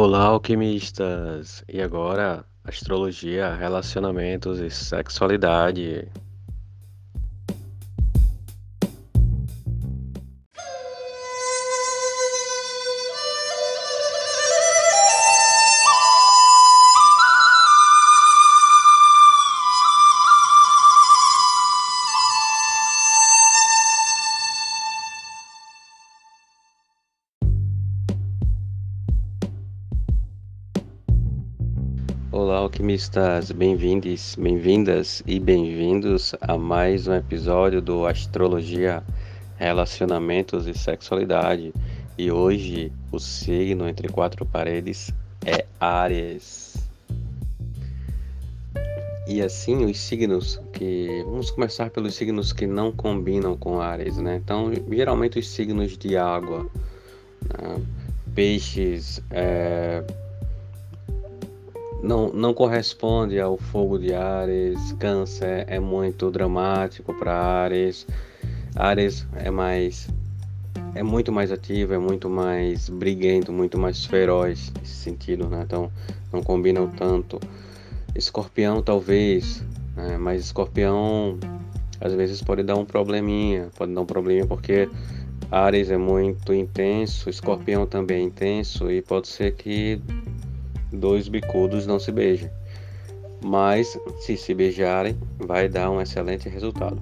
Olá, alquimistas! E agora, astrologia, relacionamentos e sexualidade. Olá, alquimistas! Bem-vindos, bem-vindas e bem-vindos a mais um episódio do Astrologia, Relacionamentos e Sexualidade. E hoje o signo entre quatro paredes é Áries. E assim, os signos que. Vamos começar pelos signos que não combinam com Áries, né? Então, geralmente os signos de água, né? peixes, é não, não corresponde ao fogo de Ares. Câncer é muito dramático para Ares. Ares é mais é muito mais ativo, é muito mais briguento, muito mais feroz nesse sentido, né? Então não combinam tanto. Escorpião talvez, né? mas escorpião às vezes pode dar um probleminha, pode dar um probleminha porque Ares é muito intenso, escorpião também é intenso e pode ser que dois bicudos não se beijam. Mas se se beijarem, vai dar um excelente resultado.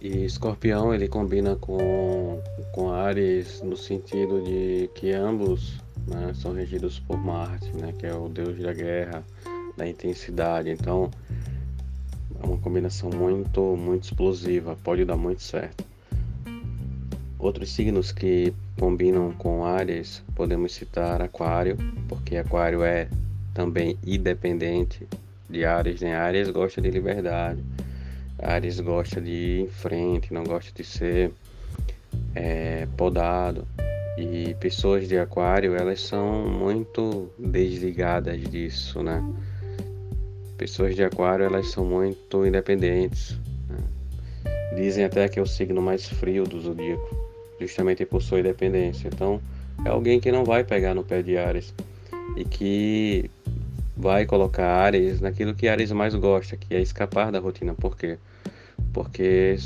E escorpião ele combina com, com Ares no sentido de que ambos né, são regidos por Marte, né, que é o deus da guerra, da intensidade. Então é uma combinação muito, muito explosiva, pode dar muito certo. Outros signos que combinam com Áries, podemos citar Aquário, porque Aquário é também independente de Áries, né? Áries gosta de liberdade, Áries gosta de ir em frente, não gosta de ser é, podado. E pessoas de Aquário, elas são muito desligadas disso, né? Pessoas de Aquário, elas são muito independentes. Né? Dizem até que é o signo mais frio do zodíaco justamente por sua independência. Então, é alguém que não vai pegar no pé de Ares e que vai colocar Ares naquilo que Ares mais gosta, que é escapar da rotina. Por quê? Porque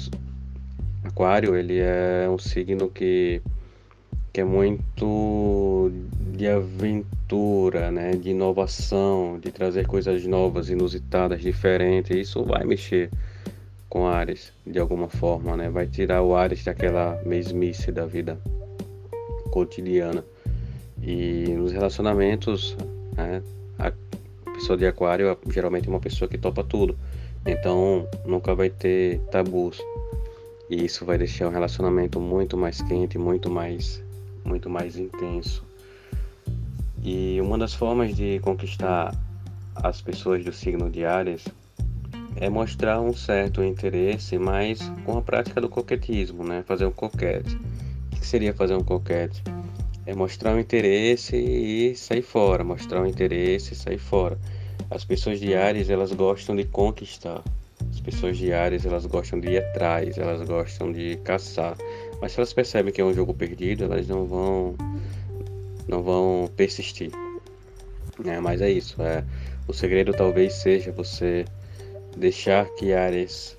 Aquário, ele é um signo que que é muito de aventura, né, de inovação, de trazer coisas novas, inusitadas, diferentes. Isso vai mexer com Ares de alguma forma, né? Vai tirar o Ares daquela mesmice da vida cotidiana. E nos relacionamentos, né? a pessoa de Aquário geralmente é uma pessoa que topa tudo. Então nunca vai ter tabus. E isso vai deixar o relacionamento muito mais quente, muito mais, muito mais intenso. E uma das formas de conquistar as pessoas do signo de Ares é mostrar um certo interesse, mas com a prática do coquetismo, né? Fazer um coquete. O que seria fazer um coquete? É mostrar um interesse e sair fora, mostrar um interesse e sair fora. As pessoas de Ares, elas gostam de conquistar. As pessoas de Ares, elas gostam de ir atrás, elas gostam de caçar. Mas se elas percebem que é um jogo perdido, elas não vão não vão persistir. É, mas é isso, é o segredo talvez seja você deixar que Ares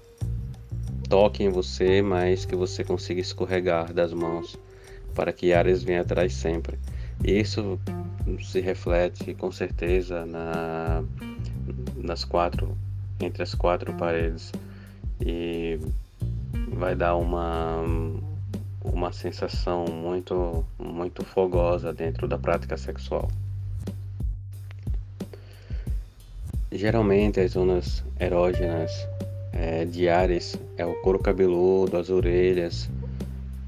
toque em você, mas que você consiga escorregar das mãos para que Ares venha atrás sempre. Isso se reflete com certeza na, nas quatro, entre as quatro paredes e vai dar uma uma sensação muito muito fogosa dentro da prática sexual. Geralmente as zonas erógenas é, de Ares é o couro cabeludo, as orelhas.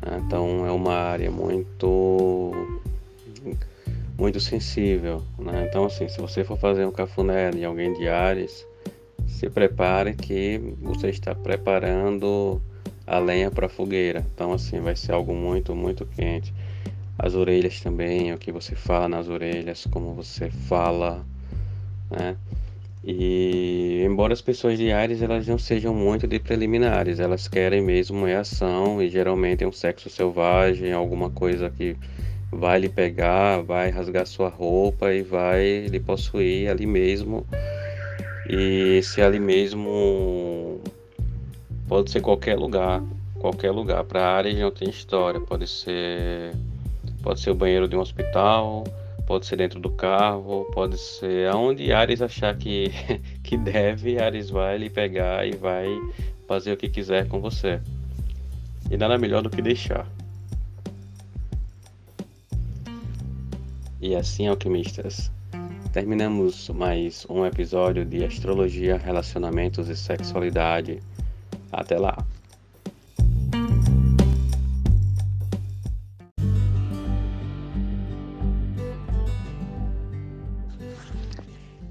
Né? Então é uma área muito muito sensível. Né? Então assim, se você for fazer um cafuné de alguém de Ares, se prepare que você está preparando a lenha para fogueira. Então assim, vai ser algo muito, muito quente. As orelhas também, o que você fala nas orelhas, como você fala, né? E embora as pessoas de Ares elas não sejam muito de preliminares, elas querem mesmo é ação e geralmente é um sexo selvagem, alguma coisa que vai lhe pegar, vai rasgar sua roupa e vai lhe possuir ali mesmo. E esse ali mesmo pode ser qualquer lugar, qualquer lugar. Para áreas não tem história, pode ser pode ser o banheiro de um hospital, pode ser dentro do carro, pode ser aonde Ares achar que que deve, Ares vai lhe pegar e vai fazer o que quiser com você. E nada melhor do que deixar. E assim, alquimistas, terminamos mais um episódio de astrologia, relacionamentos e sexualidade. Até lá!